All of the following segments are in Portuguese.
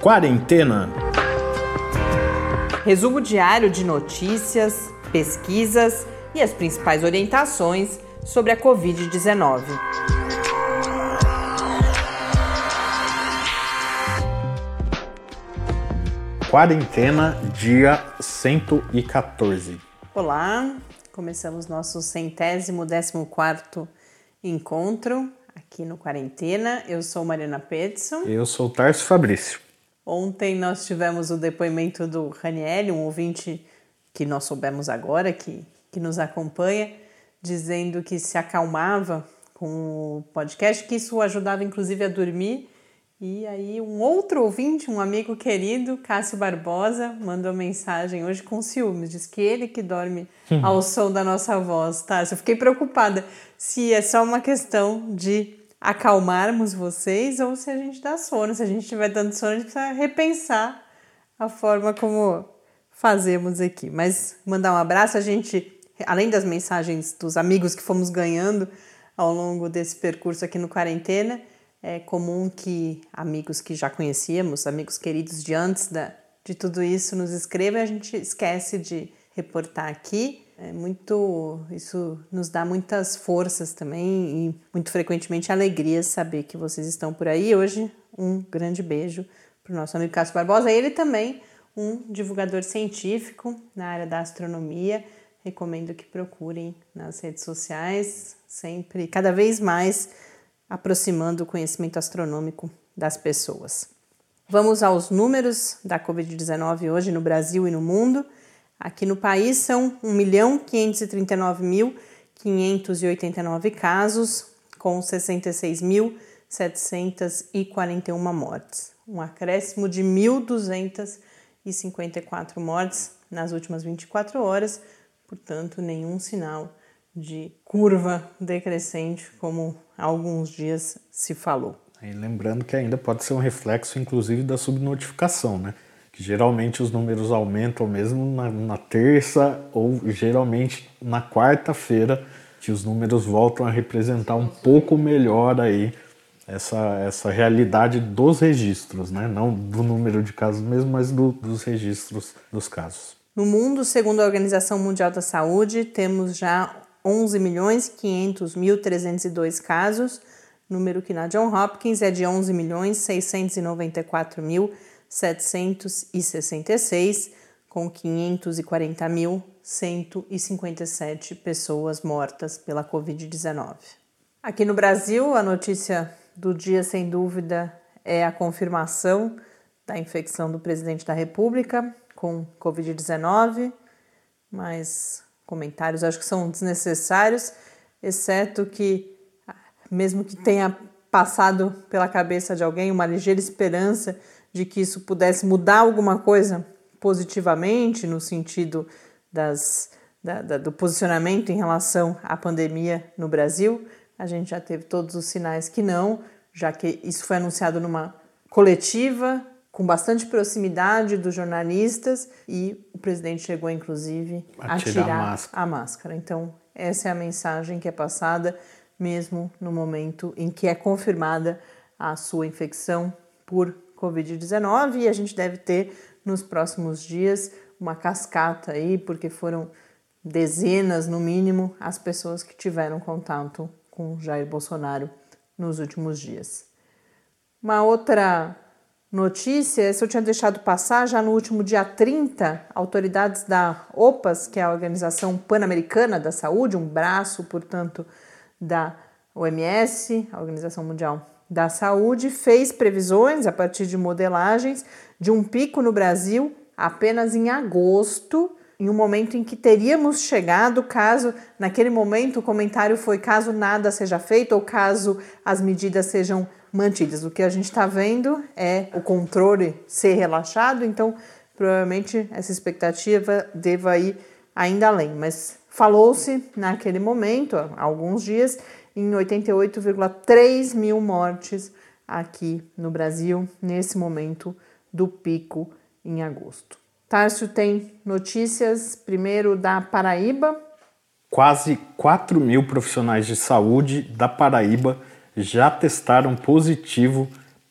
Quarentena. Resumo diário de notícias, pesquisas e as principais orientações sobre a Covid-19. Quarentena, dia 114. Olá, começamos nosso centésimo décimo quarto encontro aqui no Quarentena. Eu sou Mariana Peterson. Eu sou Tarso Fabrício. Ontem nós tivemos o depoimento do Raniel, um ouvinte que nós soubemos agora, que, que nos acompanha, dizendo que se acalmava com o podcast, que isso o ajudava inclusive a dormir. E aí um outro ouvinte, um amigo querido, Cássio Barbosa, mandou mensagem hoje com ciúmes, diz que ele que dorme uhum. ao som da nossa voz, tá? Eu fiquei preocupada se é só uma questão de acalmarmos vocês ou se a gente dá sono. Se a gente estiver dando sono, a gente precisa repensar a forma como fazemos aqui. Mas mandar um abraço, a gente, além das mensagens dos amigos que fomos ganhando ao longo desse percurso aqui no Quarentena, é comum que amigos que já conhecíamos, amigos queridos de antes da, de tudo isso, nos escrevam e a gente esquece de reportar aqui. É muito, isso nos dá muitas forças também e muito frequentemente alegria saber que vocês estão por aí. Hoje, um grande beijo para o nosso amigo Cássio Barbosa. Ele também, um divulgador científico na área da astronomia. Recomendo que procurem nas redes sociais, sempre, cada vez mais aproximando o conhecimento astronômico das pessoas. Vamos aos números da Covid-19 hoje no Brasil e no mundo. Aqui no país são 1.539.589 casos, com 66.741 mortes. Um acréscimo de 1.254 mortes nas últimas 24 horas, portanto, nenhum sinal de curva decrescente, como há alguns dias se falou. E lembrando que ainda pode ser um reflexo, inclusive, da subnotificação, né? Que geralmente os números aumentam mesmo na, na terça ou geralmente na quarta-feira, que os números voltam a representar um pouco melhor aí essa, essa realidade dos registros, né? não do número de casos mesmo, mas do, dos registros dos casos. No mundo, segundo a Organização Mundial da Saúde, temos já 11 milhões 500 mil 302 casos, número que na John Hopkins é de 11 milhões 694 mil 766, com 540.157 pessoas mortas pela Covid-19. Aqui no Brasil, a notícia do dia, sem dúvida, é a confirmação da infecção do presidente da República com Covid-19, mas comentários acho que são desnecessários, exceto que, mesmo que tenha passado pela cabeça de alguém uma ligeira esperança de que isso pudesse mudar alguma coisa positivamente no sentido das, da, da, do posicionamento em relação à pandemia no Brasil. A gente já teve todos os sinais que não, já que isso foi anunciado numa coletiva com bastante proximidade dos jornalistas e o presidente chegou inclusive a, a tirar, a, máscara. a máscara. Então, essa é a mensagem que é passada mesmo no momento em que é confirmada a sua infecção por Covid-19 e a gente deve ter nos próximos dias uma cascata aí, porque foram dezenas, no mínimo, as pessoas que tiveram contato com Jair Bolsonaro nos últimos dias. Uma outra notícia, essa eu tinha deixado passar já no último dia 30, autoridades da OPAS, que é a Organização Pan-Americana da Saúde, um braço, portanto, da OMS, a Organização Mundial da Saúde fez previsões a partir de modelagens de um pico no Brasil apenas em agosto, em um momento em que teríamos chegado, caso naquele momento o comentário foi caso nada seja feito ou caso as medidas sejam mantidas. O que a gente está vendo é o controle ser relaxado, então provavelmente essa expectativa deva ir ainda além. Mas falou-se naquele momento, há alguns dias, em 88,3 mil mortes aqui no Brasil, nesse momento do pico em agosto. Tárcio tem notícias, primeiro da Paraíba. Quase 4 mil profissionais de saúde da Paraíba já testaram positivo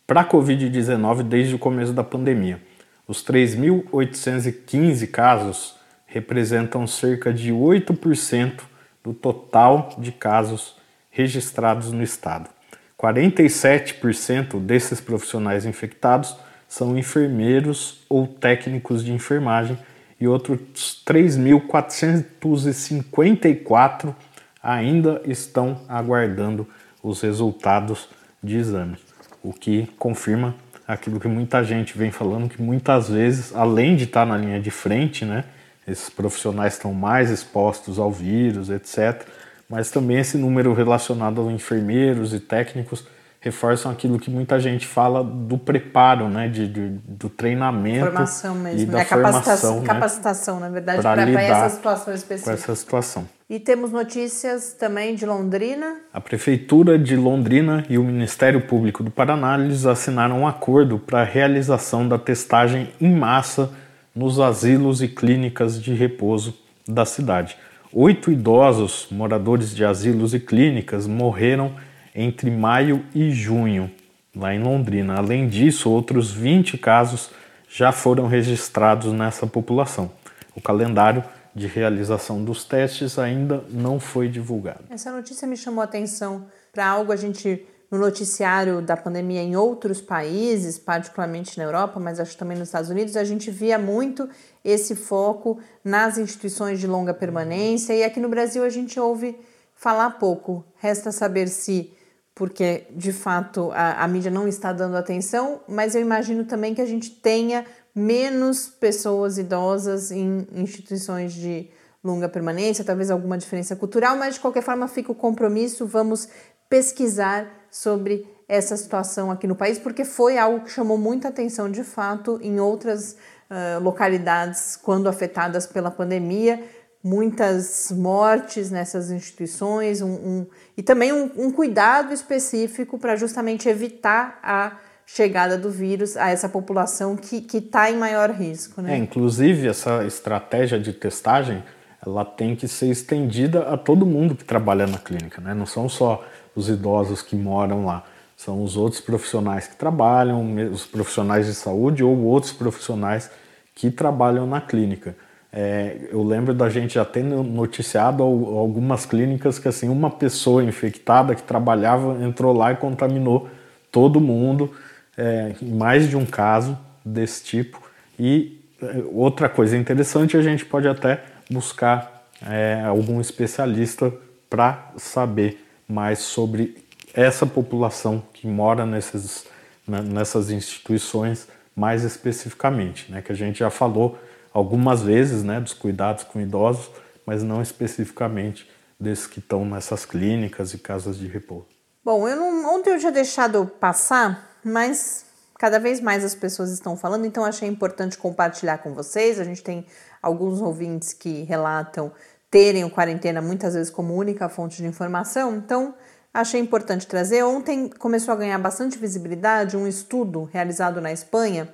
para a Covid-19 desde o começo da pandemia. Os 3.815 casos representam cerca de 8% do total de casos registrados no estado. 47% desses profissionais infectados são enfermeiros ou técnicos de enfermagem e outros 3.454 ainda estão aguardando os resultados de exames, o que confirma aquilo que muita gente vem falando que muitas vezes, além de estar na linha de frente, né, esses profissionais estão mais expostos ao vírus, etc. Mas também esse número relacionado aos enfermeiros e técnicos reforçam aquilo que muita gente fala do preparo, né, de, de do treinamento formação mesmo, e da né? formação, capacitação, né, capacitação, na verdade, para essa situação com específica. essa situação. E temos notícias também de Londrina. A Prefeitura de Londrina e o Ministério Público do Paraná eles assinaram um acordo para a realização da testagem em massa nos asilos e clínicas de repouso da cidade. Oito idosos moradores de asilos e clínicas morreram entre maio e junho, lá em Londrina. Além disso, outros 20 casos já foram registrados nessa população. O calendário de realização dos testes ainda não foi divulgado. Essa notícia me chamou a atenção para algo a gente no noticiário da pandemia em outros países, particularmente na Europa, mas acho também nos Estados Unidos, a gente via muito esse foco nas instituições de longa permanência e aqui no Brasil a gente ouve falar pouco. Resta saber se porque de fato a, a mídia não está dando atenção, mas eu imagino também que a gente tenha menos pessoas idosas em instituições de longa permanência, talvez alguma diferença cultural, mas de qualquer forma fica o compromisso, vamos pesquisar sobre essa situação aqui no país, porque foi algo que chamou muita atenção de fato em outras uh, localidades quando afetadas pela pandemia muitas mortes nessas instituições um, um e também um, um cuidado específico para justamente evitar a chegada do vírus a essa população que está em maior risco. Né? É, inclusive, essa estratégia de testagem ela tem que ser estendida a todo mundo que trabalha na clínica. Né? Não são só os idosos que moram lá, são os outros profissionais que trabalham, os profissionais de saúde ou outros profissionais que trabalham na clínica. É, eu lembro da gente já ter noticiado algumas clínicas que assim uma pessoa infectada que trabalhava entrou lá e contaminou todo mundo, é, mais de um caso desse tipo. E é, outra coisa interessante, a gente pode até buscar é, algum especialista para saber mais sobre essa população que mora nesses, né, nessas instituições mais especificamente, né, que a gente já falou algumas vezes, né, dos cuidados com idosos, mas não especificamente desses que estão nessas clínicas e casas de repouso. Bom, eu não, ontem eu tinha deixado passar, mas cada vez mais as pessoas estão falando, então achei importante compartilhar com vocês. A gente tem alguns ouvintes que relatam terem o quarentena muitas vezes como única fonte de informação, então achei importante trazer. Ontem começou a ganhar bastante visibilidade um estudo realizado na Espanha,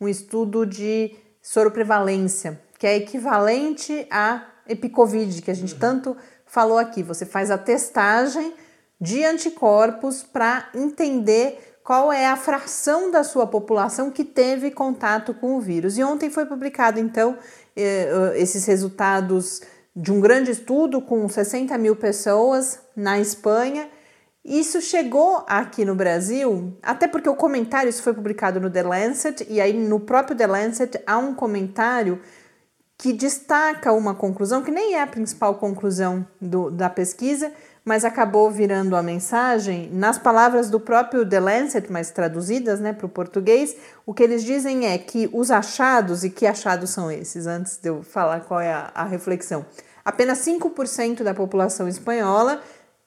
um estudo de soroprevalência, que é equivalente à epicovid, que a gente tanto falou aqui. Você faz a testagem de anticorpos para entender qual é a fração da sua população que teve contato com o vírus. E ontem foi publicado, então, eh, esses resultados de um grande estudo com 60 mil pessoas na Espanha. Isso chegou aqui no Brasil, até porque o comentário, isso foi publicado no The Lancet, e aí no próprio The Lancet há um comentário que destaca uma conclusão, que nem é a principal conclusão do, da pesquisa, mas acabou virando a mensagem. Nas palavras do próprio The Lancet, mas traduzidas né, para o português, o que eles dizem é que os achados, e que achados são esses, antes de eu falar qual é a, a reflexão, apenas 5% da população espanhola,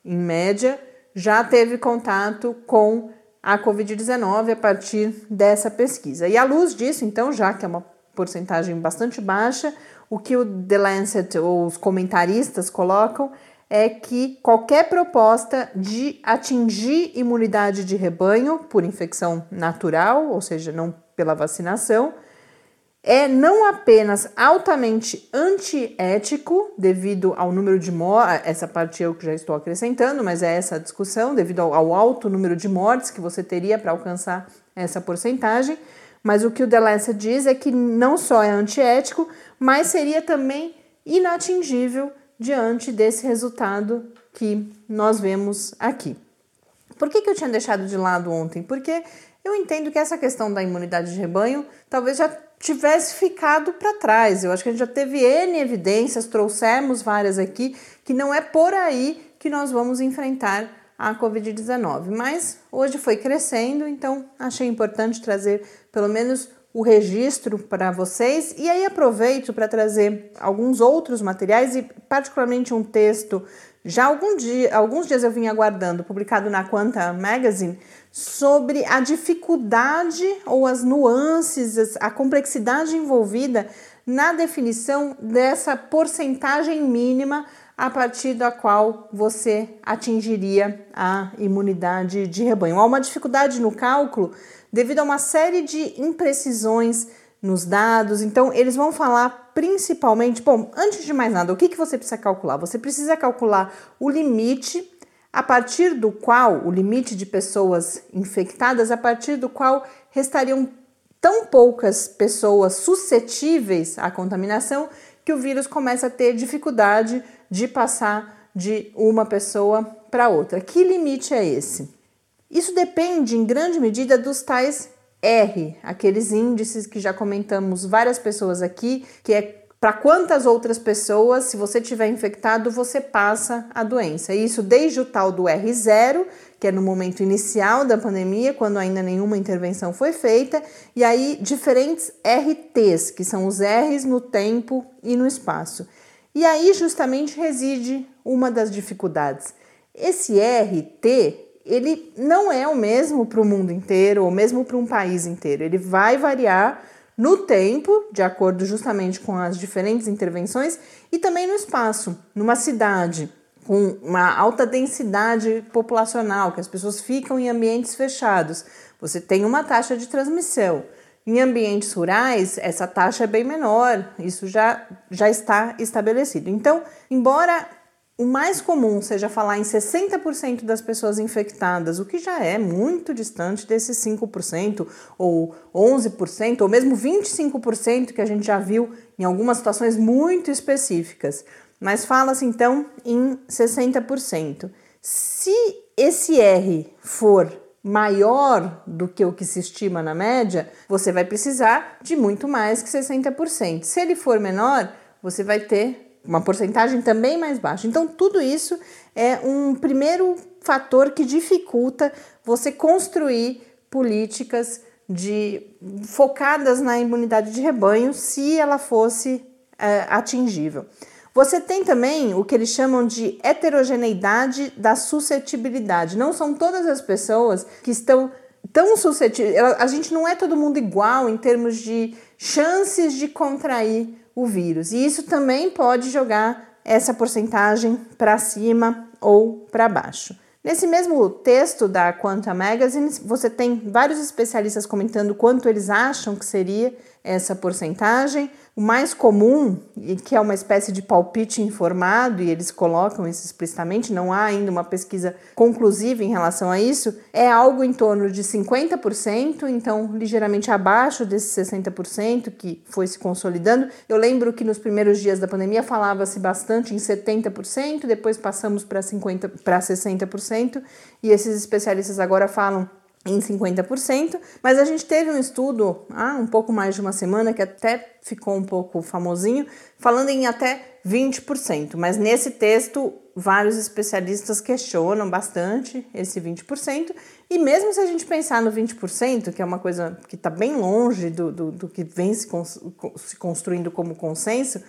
em média, já teve contato com a Covid-19 a partir dessa pesquisa. E à luz disso, então, já que é uma porcentagem bastante baixa, o que o The Lancet ou os comentaristas colocam é que qualquer proposta de atingir imunidade de rebanho por infecção natural, ou seja, não pela vacinação, é não apenas altamente antiético, devido ao número de mortes, essa parte eu que já estou acrescentando, mas é essa a discussão, devido ao, ao alto número de mortes que você teria para alcançar essa porcentagem, mas o que o Delessa diz é que não só é antiético, mas seria também inatingível diante desse resultado que nós vemos aqui. Por que, que eu tinha deixado de lado ontem? Porque eu entendo que essa questão da imunidade de rebanho talvez já tivesse ficado para trás. Eu acho que a gente já teve N evidências, trouxemos várias aqui, que não é por aí que nós vamos enfrentar a Covid-19. Mas hoje foi crescendo, então achei importante trazer pelo menos o registro para vocês e aí aproveito para trazer alguns outros materiais e particularmente um texto. Já algum dia, alguns dias eu vim aguardando, publicado na Quanta Magazine, sobre a dificuldade ou as nuances, a complexidade envolvida na definição dessa porcentagem mínima a partir da qual você atingiria a imunidade de rebanho. Há uma dificuldade no cálculo devido a uma série de imprecisões nos dados. Então, eles vão falar principalmente. Bom, antes de mais nada, o que, que você precisa calcular? Você precisa calcular o limite a partir do qual, o limite de pessoas infectadas, a partir do qual restariam tão poucas pessoas suscetíveis à contaminação que o vírus começa a ter dificuldade de passar de uma pessoa para outra. Que limite é esse? Isso depende em grande medida dos tais R, aqueles índices que já comentamos várias pessoas aqui, que é para quantas outras pessoas, se você tiver infectado, você passa a doença. Isso desde o tal do R0, que é no momento inicial da pandemia, quando ainda nenhuma intervenção foi feita, e aí diferentes RTs, que são os R's no tempo e no espaço. E aí justamente reside uma das dificuldades. Esse RT ele não é o mesmo para o mundo inteiro ou mesmo para um país inteiro. Ele vai variar no tempo, de acordo justamente com as diferentes intervenções, e também no espaço. Numa cidade com uma alta densidade populacional, que as pessoas ficam em ambientes fechados, você tem uma taxa de transmissão. Em ambientes rurais, essa taxa é bem menor, isso já, já está estabelecido. Então, embora o mais comum seja falar em 60% das pessoas infectadas, o que já é muito distante desses 5% ou 11% ou mesmo 25% que a gente já viu em algumas situações muito específicas. Mas fala-se então em 60%. Se esse R for maior do que o que se estima na média, você vai precisar de muito mais que 60%. Se ele for menor, você vai ter uma porcentagem também mais baixa. Então, tudo isso é um primeiro fator que dificulta você construir políticas de focadas na imunidade de rebanho se ela fosse é, atingível. Você tem também o que eles chamam de heterogeneidade da suscetibilidade. Não são todas as pessoas que estão tão suscetíveis. A gente não é todo mundo igual em termos de chances de contrair o vírus. E isso também pode jogar essa porcentagem para cima ou para baixo. Nesse mesmo texto da Quanta Magazine, você tem vários especialistas comentando quanto eles acham que seria essa porcentagem. O mais comum, e que é uma espécie de palpite informado, e eles colocam isso explicitamente, não há ainda uma pesquisa conclusiva em relação a isso, é algo em torno de 50%, então ligeiramente abaixo desses 60% que foi se consolidando. Eu lembro que nos primeiros dias da pandemia falava-se bastante em 70%, depois passamos para 50 para 60%, e esses especialistas agora falam em 50%, mas a gente teve um estudo há um pouco mais de uma semana que até ficou um pouco famosinho, falando em até 20%, mas nesse texto vários especialistas questionam bastante esse 20%, e mesmo se a gente pensar no 20%, que é uma coisa que está bem longe do, do, do, que vem se, se construindo como consenso,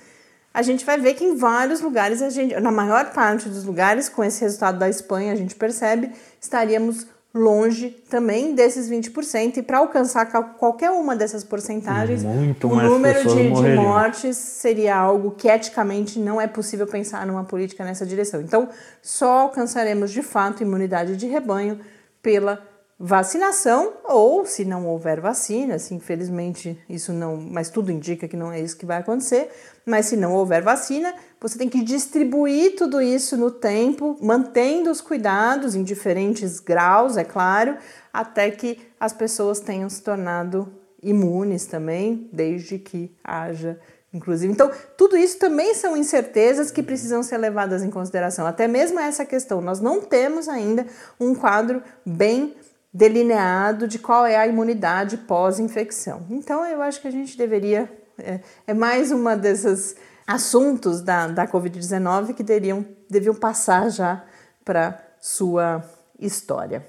a gente vai ver que em vários lugares, a gente, na maior parte dos lugares, com esse resultado da Espanha, a gente percebe, estaríamos longe também desses 20%, e para alcançar qualquer uma dessas porcentagens, Muito o número de, de, mortes seria algo que eticamente não é possível pensar numa política nessa direção. Então, só alcançaremos de fato imunidade de rebanho pela vacinação ou se não houver vacina, se infelizmente isso não, mas tudo indica que não é isso que vai acontecer, mas se não houver vacina, você tem que distribuir tudo isso no tempo, mantendo os cuidados em diferentes graus, é claro, até que as pessoas tenham se tornado imunes também, desde que haja inclusive. Então, tudo isso também são incertezas que precisam ser levadas em consideração. Até mesmo essa questão, nós não temos ainda um quadro bem delineado de qual é a imunidade pós-infecção. Então, eu acho que a gente deveria. É, é mais uma desses assuntos da, da Covid-19 que deveriam, deviam passar já para sua história.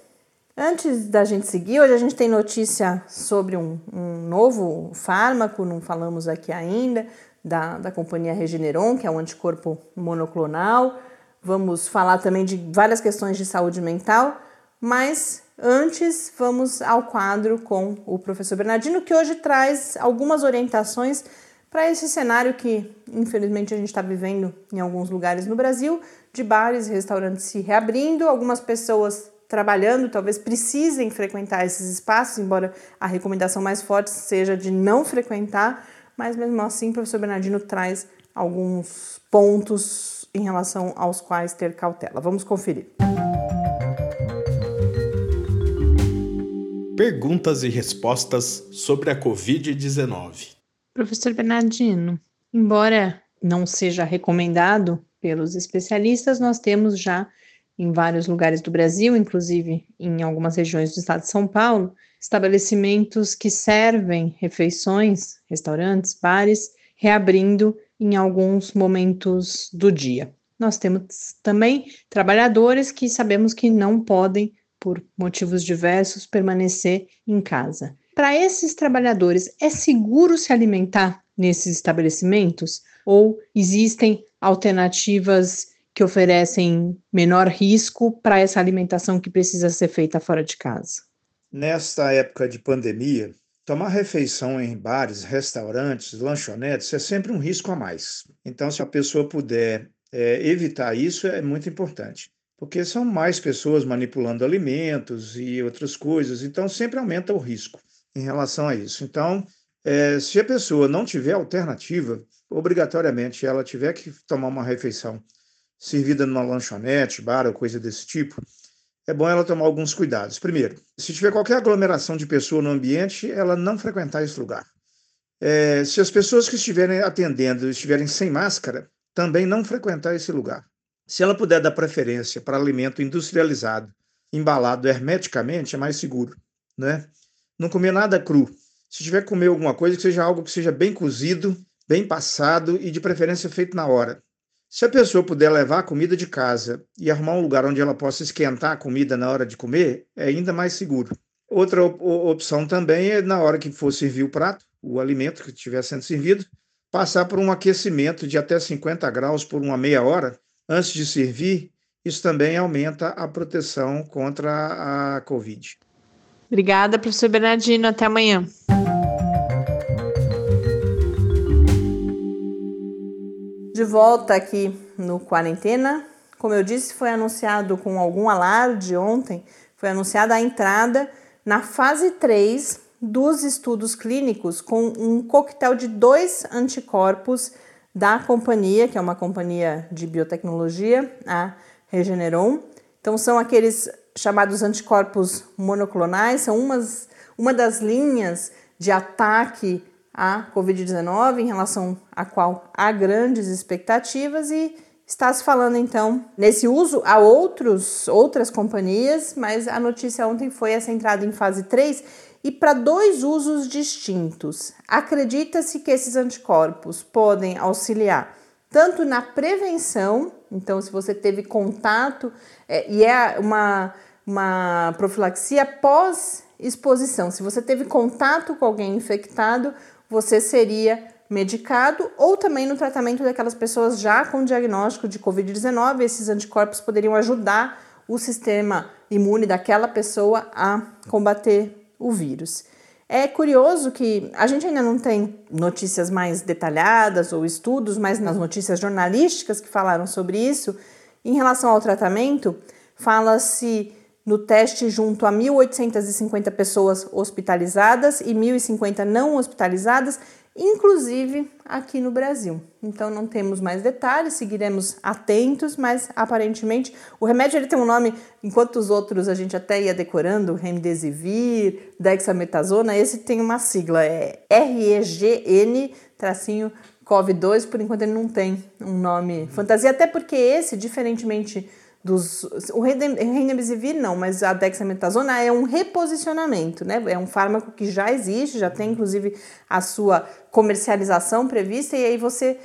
Antes da gente seguir, hoje a gente tem notícia sobre um, um novo fármaco, não falamos aqui ainda, da, da companhia Regeneron, que é um anticorpo monoclonal. Vamos falar também de várias questões de saúde mental, mas antes vamos ao quadro com o professor Bernardino, que hoje traz algumas orientações para esse cenário que, infelizmente, a gente está vivendo em alguns lugares no Brasil, de bares e restaurantes se reabrindo, algumas pessoas trabalhando talvez precisem frequentar esses espaços, embora a recomendação mais forte seja de não frequentar, mas mesmo assim o professor Bernardino traz alguns pontos em relação aos quais ter cautela. Vamos conferir. Perguntas e respostas sobre a Covid-19. Professor Bernardino, embora não seja recomendado pelos especialistas, nós temos já em vários lugares do Brasil, inclusive em algumas regiões do estado de São Paulo, estabelecimentos que servem refeições, restaurantes, bares, reabrindo em alguns momentos do dia. Nós temos também trabalhadores que sabemos que não podem, por motivos diversos, permanecer em casa. Para esses trabalhadores, é seguro se alimentar nesses estabelecimentos ou existem alternativas que oferecem menor risco para essa alimentação que precisa ser feita fora de casa? Nesta época de pandemia, tomar refeição em bares, restaurantes, lanchonetes é sempre um risco a mais. Então, se a pessoa puder é, evitar isso, é muito importante. Porque são mais pessoas manipulando alimentos e outras coisas, então sempre aumenta o risco em relação a isso. Então, é, se a pessoa não tiver alternativa, obrigatoriamente ela tiver que tomar uma refeição servida numa lanchonete, bar ou coisa desse tipo, é bom ela tomar alguns cuidados. Primeiro, se tiver qualquer aglomeração de pessoa no ambiente, ela não frequentar esse lugar. É, se as pessoas que estiverem atendendo estiverem sem máscara, também não frequentar esse lugar. Se ela puder dar preferência para alimento industrializado, embalado hermeticamente, é mais seguro. Né? Não comer nada cru. Se tiver que comer alguma coisa, que seja algo que seja bem cozido, bem passado e de preferência feito na hora. Se a pessoa puder levar a comida de casa e arrumar um lugar onde ela possa esquentar a comida na hora de comer, é ainda mais seguro. Outra op opção também é, na hora que for servir o prato, o alimento que estiver sendo servido, passar por um aquecimento de até 50 graus por uma meia hora antes de servir. Isso também aumenta a proteção contra a Covid. Obrigada, professor Bernardino. Até amanhã. De volta aqui no Quarentena. Como eu disse, foi anunciado com algum alarde ontem, foi anunciada a entrada na fase 3 dos estudos clínicos com um coquetel de dois anticorpos da companhia, que é uma companhia de biotecnologia, a Regeneron. Então, são aqueles chamados anticorpos monoclonais, são umas, uma das linhas de ataque a Covid-19, em relação à qual há grandes expectativas e está se falando então nesse uso a outros, outras companhias, mas a notícia ontem foi essa entrada em fase 3 e para dois usos distintos. Acredita-se que esses anticorpos podem auxiliar tanto na prevenção, então se você teve contato é, e é uma, uma profilaxia pós-exposição, se você teve contato com alguém infectado, você seria medicado ou também no tratamento daquelas pessoas já com diagnóstico de Covid-19. Esses anticorpos poderiam ajudar o sistema imune daquela pessoa a combater o vírus. É curioso que a gente ainda não tem notícias mais detalhadas ou estudos, mas nas notícias jornalísticas que falaram sobre isso, em relação ao tratamento, fala-se no teste junto a 1.850 pessoas hospitalizadas e 1.050 não hospitalizadas, inclusive aqui no Brasil. Então não temos mais detalhes, seguiremos atentos, mas aparentemente o remédio ele tem um nome, enquanto os outros a gente até ia decorando, remdesivir, dexametasona, esse tem uma sigla, é REGN tracinho COV2, por enquanto ele não tem um nome fantasia, até porque esse, diferentemente dos o remdesivir não, mas a dexametasona é um reposicionamento, né? É um fármaco que já existe, já tem inclusive a sua comercialização prevista e aí você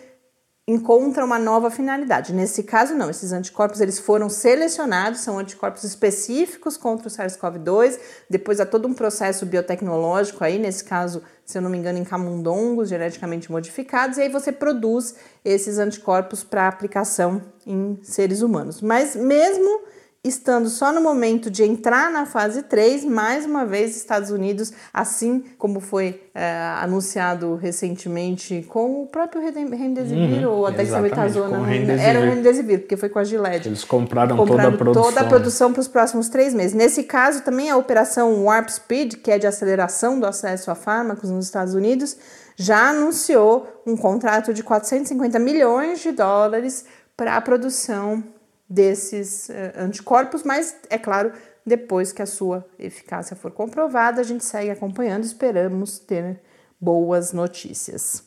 encontra uma nova finalidade. Nesse caso não, esses anticorpos eles foram selecionados, são anticorpos específicos contra o SARS-CoV-2, depois há todo um processo biotecnológico aí, nesse caso, se eu não me engano, em camundongos geneticamente modificados, e aí você produz esses anticorpos para aplicação em seres humanos. Mas mesmo estando só no momento de entrar na fase 3, mais uma vez Estados Unidos, assim como foi é, anunciado recentemente com o próprio Remdesivir uhum, ou a dexametasona, era o Remdesivir, porque foi com a Gillette. Eles compraram, compraram toda a produção. Toda a produção para os próximos três meses. Nesse caso, também a operação Warp Speed, que é de aceleração do acesso a fármacos nos Estados Unidos, já anunciou um contrato de 450 milhões de dólares para a produção desses uh, anticorpos, mas é claro, depois que a sua eficácia for comprovada, a gente segue acompanhando, esperamos ter boas notícias.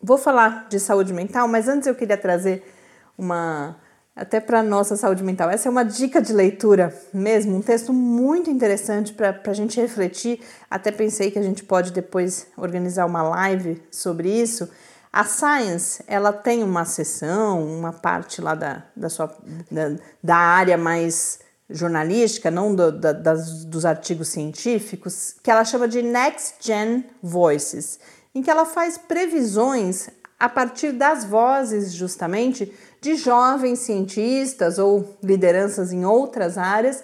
Vou falar de saúde mental, mas antes eu queria trazer uma até para nossa saúde mental. Essa é uma dica de leitura mesmo, um texto muito interessante para a gente refletir. Até pensei que a gente pode depois organizar uma live sobre isso a Science, ela tem uma seção, uma parte lá da, da, sua, da, da área mais jornalística, não do, da, das, dos artigos científicos, que ela chama de Next Gen Voices, em que ela faz previsões a partir das vozes, justamente, de jovens cientistas ou lideranças em outras áreas.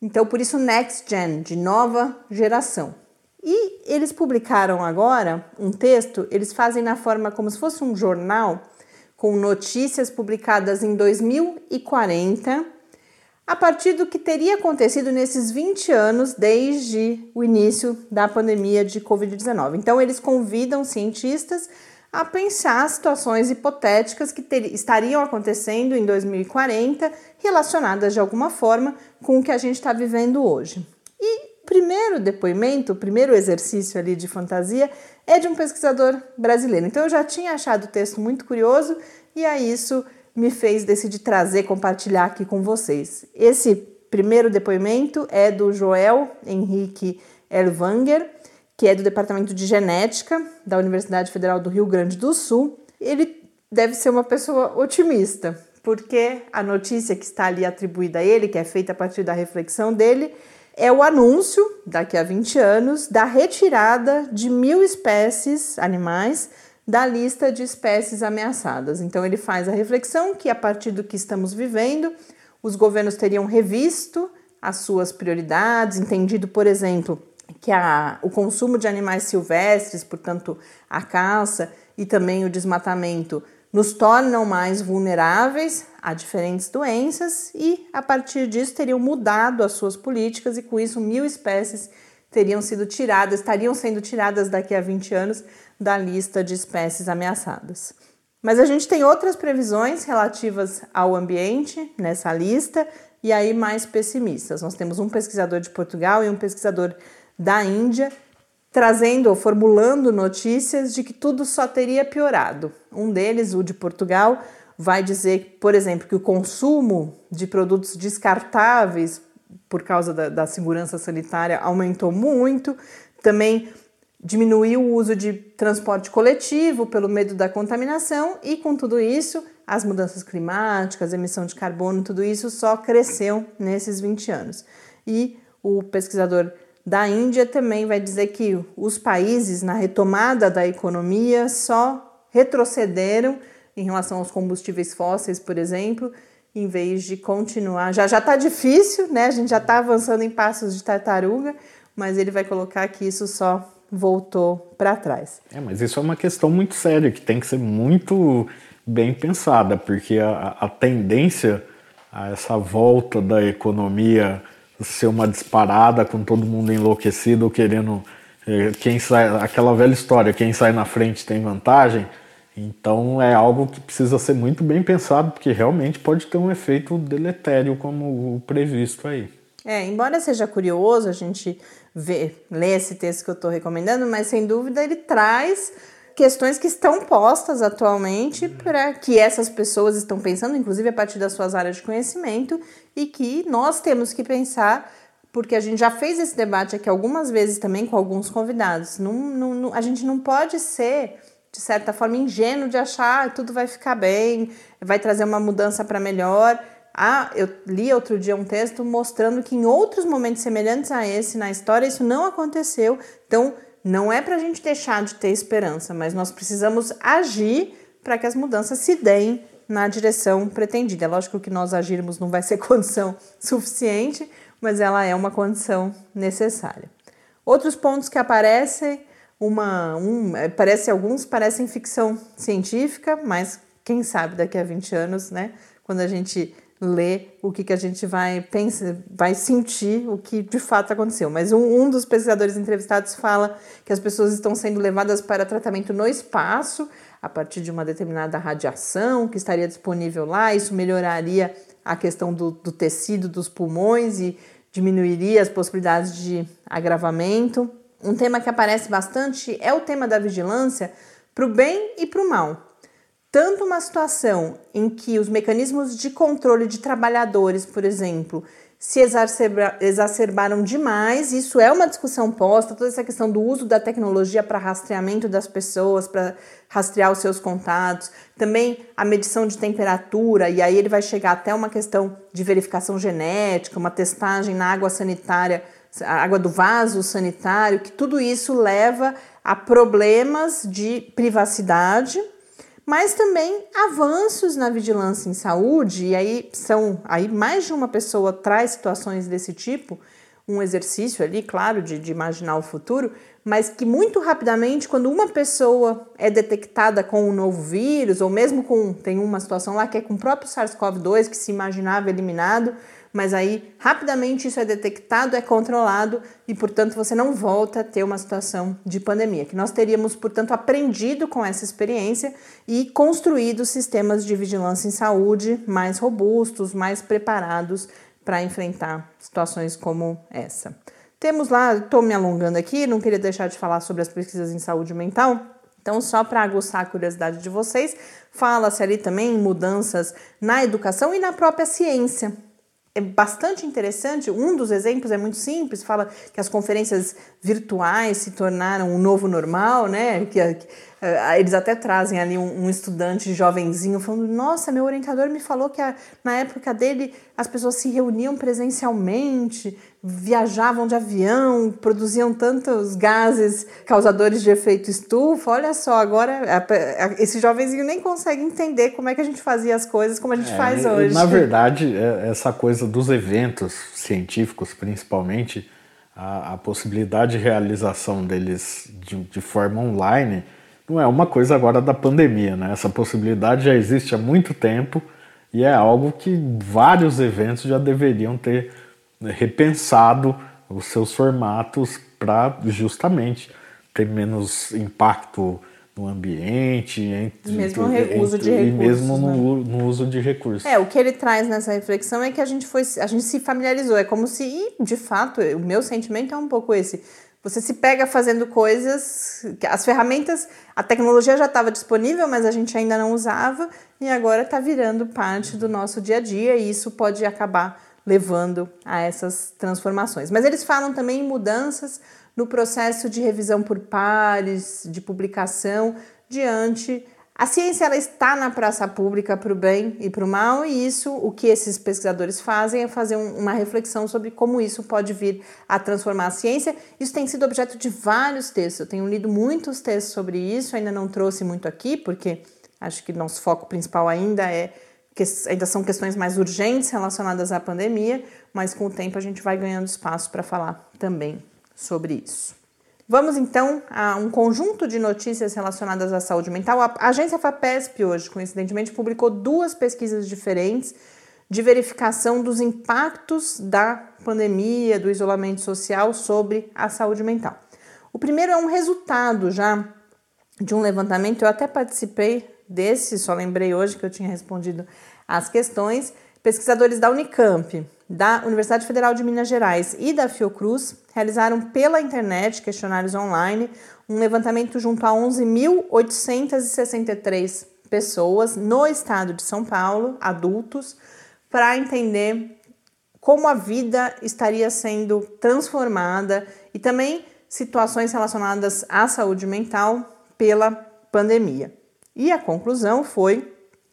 Então, por isso, Next Gen, de nova geração. E eles publicaram agora um texto, eles fazem na forma como se fosse um jornal, com notícias publicadas em 2040, a partir do que teria acontecido nesses 20 anos desde o início da pandemia de Covid-19. Então, eles convidam cientistas a pensar situações hipotéticas que ter, estariam acontecendo em 2040, relacionadas de alguma forma com o que a gente está vivendo hoje. E primeiro depoimento, o primeiro exercício ali de fantasia é de um pesquisador brasileiro. Então eu já tinha achado o texto muito curioso e a isso me fez decidir trazer, compartilhar aqui com vocês. Esse primeiro depoimento é do Joel Henrique Elvanger, que é do Departamento de Genética da Universidade Federal do Rio Grande do Sul. Ele deve ser uma pessoa otimista, porque a notícia que está ali atribuída a ele, que é feita a partir da reflexão dele, é o anúncio, daqui a 20 anos, da retirada de mil espécies animais da lista de espécies ameaçadas. Então, ele faz a reflexão que, a partir do que estamos vivendo, os governos teriam revisto as suas prioridades, entendido, por exemplo, que a, o consumo de animais silvestres, portanto, a caça e também o desmatamento, nos tornam mais vulneráveis a diferentes doenças e, a partir disso, teriam mudado as suas políticas e, com isso, mil espécies teriam sido tiradas, estariam sendo tiradas daqui a 20 anos da lista de espécies ameaçadas. Mas a gente tem outras previsões relativas ao ambiente nessa lista e aí mais pessimistas. Nós temos um pesquisador de Portugal e um pesquisador da Índia trazendo ou formulando notícias de que tudo só teria piorado. Um deles, o de Portugal, vai dizer, por exemplo, que o consumo de produtos descartáveis por causa da, da segurança sanitária aumentou muito, também diminuiu o uso de transporte coletivo pelo medo da contaminação e com tudo isso, as mudanças climáticas, emissão de carbono, tudo isso só cresceu nesses 20 anos. E o pesquisador da Índia também vai dizer que os países na retomada da economia só retrocederam em relação aos combustíveis fósseis, por exemplo, em vez de continuar. Já já está difícil, né? A gente já está avançando em passos de tartaruga, mas ele vai colocar que isso só voltou para trás. É, mas isso é uma questão muito séria que tem que ser muito bem pensada, porque a, a tendência a essa volta da economia ser uma disparada com todo mundo enlouquecido querendo é, quem sai aquela velha história quem sai na frente tem vantagem. Então é algo que precisa ser muito bem pensado porque realmente pode ter um efeito deletério como o previsto aí. É embora seja curioso a gente ver ler esse texto que eu estou recomendando mas sem dúvida ele traz questões que estão postas atualmente para que essas pessoas estão pensando, inclusive a partir das suas áreas de conhecimento, e que nós temos que pensar, porque a gente já fez esse debate aqui algumas vezes também com alguns convidados. Não, não, não, a gente não pode ser, de certa forma, ingênuo de achar que tudo vai ficar bem, vai trazer uma mudança para melhor. Ah, eu li outro dia um texto mostrando que em outros momentos semelhantes a esse na história isso não aconteceu. Então, não é para a gente deixar de ter esperança, mas nós precisamos agir para que as mudanças se deem na direção pretendida. É lógico que nós agirmos não vai ser condição suficiente, mas ela é uma condição necessária. Outros pontos que aparecem, uma, um, é, parece alguns parecem ficção científica, mas quem sabe daqui a 20 anos, né, quando a gente ler o que, que a gente vai pensar, vai sentir o que de fato aconteceu. Mas um, um dos pesquisadores entrevistados fala que as pessoas estão sendo levadas para tratamento no espaço a partir de uma determinada radiação que estaria disponível lá. Isso melhoraria a questão do, do tecido dos pulmões e diminuiria as possibilidades de agravamento. Um tema que aparece bastante é o tema da vigilância para o bem e para o mal tanto uma situação em que os mecanismos de controle de trabalhadores, por exemplo, se exacerba, exacerbaram demais, isso é uma discussão posta, toda essa questão do uso da tecnologia para rastreamento das pessoas, para rastrear os seus contatos, também a medição de temperatura, e aí ele vai chegar até uma questão de verificação genética, uma testagem na água sanitária, água do vaso sanitário, que tudo isso leva a problemas de privacidade mas também avanços na vigilância em saúde, e aí são aí mais de uma pessoa traz situações desse tipo, um exercício ali, claro, de, de imaginar o futuro, mas que muito rapidamente, quando uma pessoa é detectada com um novo vírus, ou mesmo com, tem uma situação lá que é com o próprio SARS-CoV-2, que se imaginava eliminado, mas aí rapidamente isso é detectado, é controlado e, portanto, você não volta a ter uma situação de pandemia. Que nós teríamos, portanto, aprendido com essa experiência e construído sistemas de vigilância em saúde mais robustos, mais preparados para enfrentar situações como essa. Temos lá, estou me alongando aqui, não queria deixar de falar sobre as pesquisas em saúde mental. Então, só para aguçar a curiosidade de vocês, fala-se ali também em mudanças na educação e na própria ciência é bastante interessante. Um dos exemplos é muito simples, fala que as conferências virtuais se tornaram um novo normal, né? Que, eles até trazem ali um, um, estudante jovenzinho falando: Nossa, meu orientador me falou que a, na época dele as pessoas se reuniam presencialmente, viajavam de avião, produziam tantos gases causadores de efeito estufa. Olha só, agora esse jovenzinho nem consegue entender como é que a gente fazia as coisas como a gente é, faz hoje. Na verdade, é, essa coisa dos eventos científicos, principalmente, a, a possibilidade de realização deles de, de forma online não é uma coisa agora da pandemia, né? Essa possibilidade já existe há muito tempo e é algo que vários eventos já deveriam ter repensado os seus formatos para justamente ter menos impacto no ambiente, entre, mesmo entre, uso de recursos, e mesmo no, né? no, uso de recursos. É, o que ele traz nessa reflexão é que a gente foi, a gente se familiarizou, é como se, e de fato, o meu sentimento é um pouco esse. Você se pega fazendo coisas, as ferramentas, a tecnologia já estava disponível, mas a gente ainda não usava e agora está virando parte do nosso dia a dia e isso pode acabar levando a essas transformações. Mas eles falam também em mudanças no processo de revisão por pares, de publicação, diante. A ciência ela está na praça pública para o bem e para o mal, e isso, o que esses pesquisadores fazem é fazer um, uma reflexão sobre como isso pode vir a transformar a ciência. Isso tem sido objeto de vários textos. Eu tenho lido muitos textos sobre isso, ainda não trouxe muito aqui, porque acho que nosso foco principal ainda é que ainda são questões mais urgentes relacionadas à pandemia, mas com o tempo a gente vai ganhando espaço para falar também sobre isso. Vamos então a um conjunto de notícias relacionadas à saúde mental. A agência FAPESP hoje, coincidentemente, publicou duas pesquisas diferentes de verificação dos impactos da pandemia, do isolamento social sobre a saúde mental. O primeiro é um resultado já de um levantamento, eu até participei desse, só lembrei hoje que eu tinha respondido as questões. Pesquisadores da Unicamp, da Universidade Federal de Minas Gerais e da Fiocruz realizaram pela internet questionários online um levantamento junto a 11.863 pessoas no estado de São Paulo, adultos, para entender como a vida estaria sendo transformada e também situações relacionadas à saúde mental pela pandemia. E a conclusão foi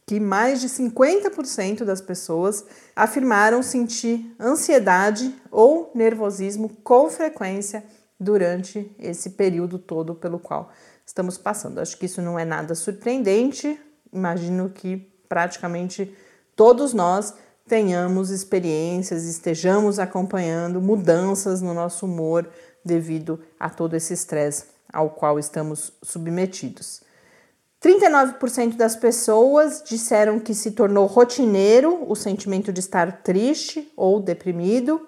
que mais de 50% das pessoas afirmaram sentir ansiedade ou nervosismo com frequência durante esse período todo pelo qual estamos passando. Acho que isso não é nada surpreendente. Imagino que praticamente todos nós tenhamos experiências, estejamos acompanhando mudanças no nosso humor devido a todo esse estresse ao qual estamos submetidos. 39% das pessoas disseram que se tornou rotineiro o sentimento de estar triste ou deprimido,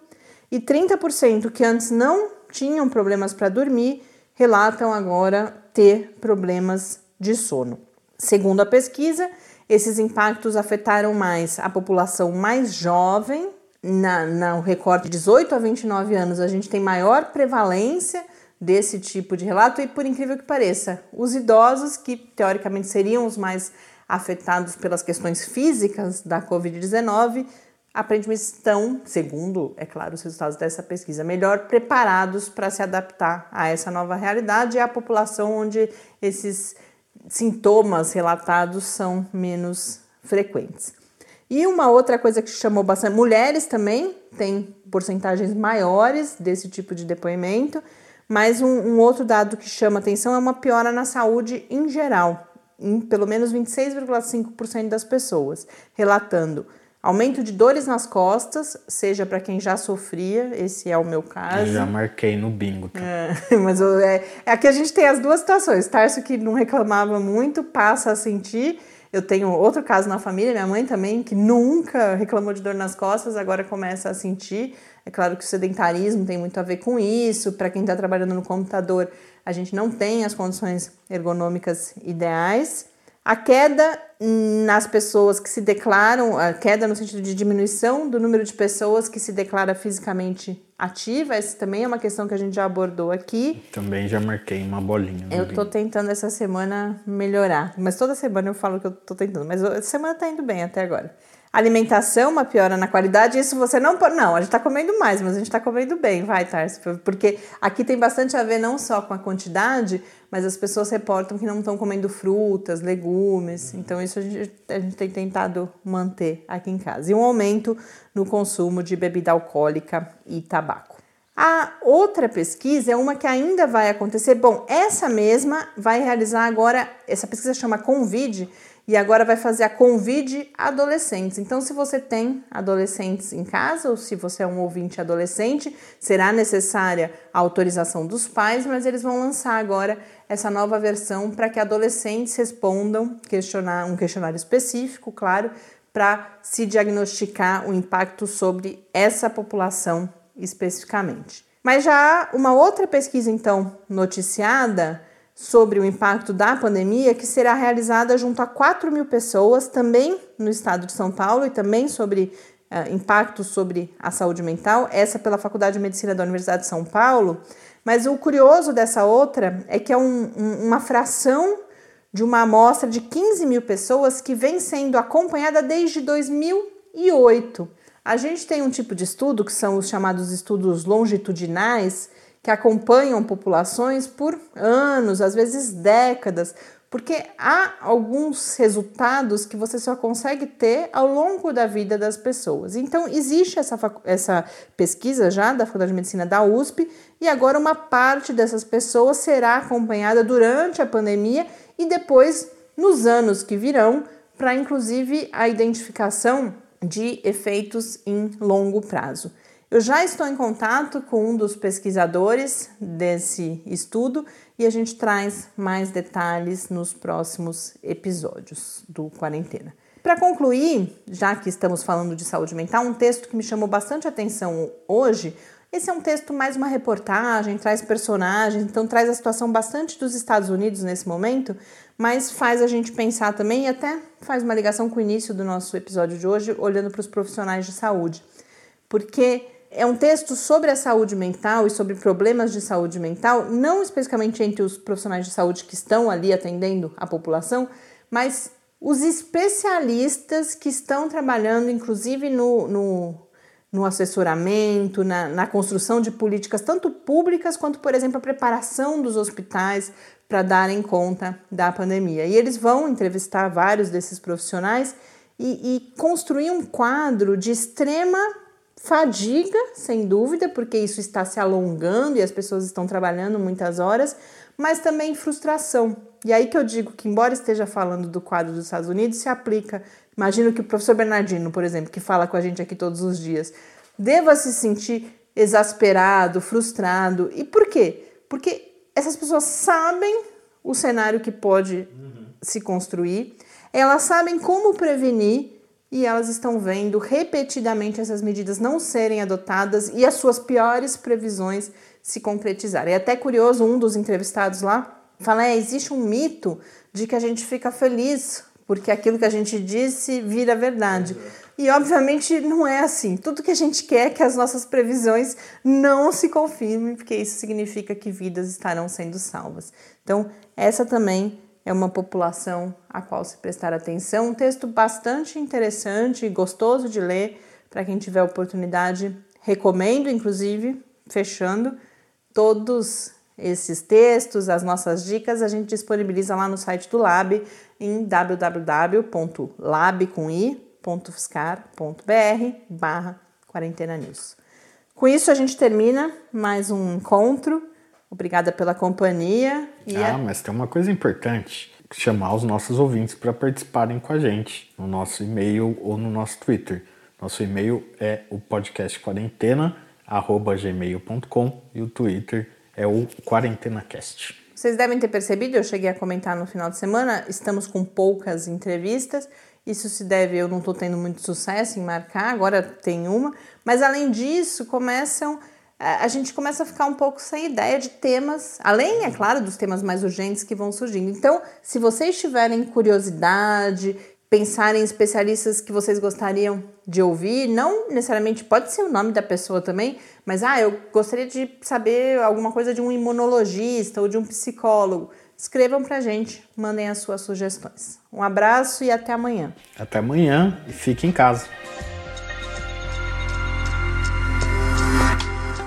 e 30% que antes não tinham problemas para dormir relatam agora ter problemas de sono. Segundo a pesquisa, esses impactos afetaram mais a população mais jovem. Na, no recorte de 18 a 29 anos, a gente tem maior prevalência desse tipo de relato, e por incrível que pareça, os idosos, que teoricamente seriam os mais afetados pelas questões físicas da Covid-19, aparentemente estão, segundo, é claro, os resultados dessa pesquisa, melhor preparados para se adaptar a essa nova realidade e a população onde esses sintomas relatados são menos frequentes. E uma outra coisa que chamou bastante, mulheres também têm porcentagens maiores desse tipo de depoimento, mas um, um outro dado que chama atenção é uma piora na saúde em geral, em pelo menos 26,5% das pessoas, relatando Aumento de dores nas costas, seja para quem já sofria, esse é o meu caso. Eu já marquei no bingo. Tá? É, mas é, é, aqui a gente tem as duas situações. Tarso que não reclamava muito, passa a sentir. Eu tenho outro caso na família, minha mãe também, que nunca reclamou de dor nas costas, agora começa a sentir. É claro que o sedentarismo tem muito a ver com isso. Para quem está trabalhando no computador, a gente não tem as condições ergonômicas ideais. A queda nas pessoas que se declaram, a queda no sentido de diminuição do número de pessoas que se declara fisicamente ativa, essa também é uma questão que a gente já abordou aqui. Também já marquei uma bolinha. Eu estou tentando essa semana melhorar, mas toda semana eu falo que eu estou tentando, mas essa semana está indo bem até agora. Alimentação, uma piora na qualidade, isso você não pode. Não, a gente está comendo mais, mas a gente está comendo bem, vai, Tarso. Porque aqui tem bastante a ver não só com a quantidade, mas as pessoas reportam que não estão comendo frutas, legumes. Então, isso a gente, a gente tem tentado manter aqui em casa. E um aumento no consumo de bebida alcoólica e tabaco. A outra pesquisa é uma que ainda vai acontecer. Bom, essa mesma vai realizar agora, essa pesquisa chama Convide e agora vai fazer a convide adolescentes. Então, se você tem adolescentes em casa ou se você é um ouvinte adolescente, será necessária a autorização dos pais, mas eles vão lançar agora essa nova versão para que adolescentes respondam questionar, um questionário específico, claro, para se diagnosticar o impacto sobre essa população especificamente. Mas já há uma outra pesquisa, então, noticiada sobre o impacto da pandemia, que será realizada junto a 4 mil pessoas, também no estado de São Paulo, e também sobre uh, impacto sobre a saúde mental, essa pela Faculdade de Medicina da Universidade de São Paulo. Mas o curioso dessa outra é que é um, um, uma fração de uma amostra de 15 mil pessoas que vem sendo acompanhada desde 2008. A gente tem um tipo de estudo que são os chamados estudos longitudinais, que acompanham populações por anos, às vezes décadas, porque há alguns resultados que você só consegue ter ao longo da vida das pessoas. Então, existe essa, essa pesquisa já da Faculdade de Medicina da USP, e agora uma parte dessas pessoas será acompanhada durante a pandemia e depois nos anos que virão, para inclusive a identificação de efeitos em longo prazo. Eu já estou em contato com um dos pesquisadores desse estudo e a gente traz mais detalhes nos próximos episódios do Quarentena. Para concluir, já que estamos falando de saúde mental, um texto que me chamou bastante atenção hoje. Esse é um texto mais uma reportagem, traz personagens, então traz a situação bastante dos Estados Unidos nesse momento, mas faz a gente pensar também e até faz uma ligação com o início do nosso episódio de hoje, olhando para os profissionais de saúde. Porque é um texto sobre a saúde mental e sobre problemas de saúde mental, não especificamente entre os profissionais de saúde que estão ali atendendo a população, mas os especialistas que estão trabalhando, inclusive no, no, no assessoramento, na, na construção de políticas, tanto públicas quanto, por exemplo, a preparação dos hospitais para darem conta da pandemia. E eles vão entrevistar vários desses profissionais e, e construir um quadro de extrema Fadiga, sem dúvida, porque isso está se alongando e as pessoas estão trabalhando muitas horas, mas também frustração. E aí que eu digo que, embora esteja falando do quadro dos Estados Unidos, se aplica. Imagino que o professor Bernardino, por exemplo, que fala com a gente aqui todos os dias, deva se sentir exasperado, frustrado. E por quê? Porque essas pessoas sabem o cenário que pode uhum. se construir, elas sabem como prevenir e elas estão vendo repetidamente essas medidas não serem adotadas e as suas piores previsões se concretizarem. É até curioso, um dos entrevistados lá fala: é, existe um mito de que a gente fica feliz porque aquilo que a gente disse vira verdade. E obviamente não é assim. Tudo que a gente quer é que as nossas previsões não se confirmem, porque isso significa que vidas estarão sendo salvas. Então, essa também é uma população a qual se prestar atenção. Um texto bastante interessante e gostoso de ler para quem tiver oportunidade. Recomendo, inclusive, fechando todos esses textos, as nossas dicas, a gente disponibiliza lá no site do Lab em www.lab.fiscar.br barra quarentena news. Com isso a gente termina mais um encontro Obrigada pela companhia. Ah, a... mas tem uma coisa importante: chamar os nossos ouvintes para participarem com a gente no nosso e-mail ou no nosso Twitter. Nosso e-mail é o podcastquarentena@gmail.com e o Twitter é o QuarentenaCast. Vocês devem ter percebido, eu cheguei a comentar no final de semana, estamos com poucas entrevistas. Isso se deve, eu não estou tendo muito sucesso em marcar, agora tem uma, mas além disso, começam a gente começa a ficar um pouco sem ideia de temas, além, é claro, dos temas mais urgentes que vão surgindo. Então, se vocês tiverem curiosidade, pensarem em especialistas que vocês gostariam de ouvir, não necessariamente pode ser o nome da pessoa também, mas ah, eu gostaria de saber alguma coisa de um imunologista ou de um psicólogo. Escrevam pra gente, mandem as suas sugestões. Um abraço e até amanhã. Até amanhã e fique em casa.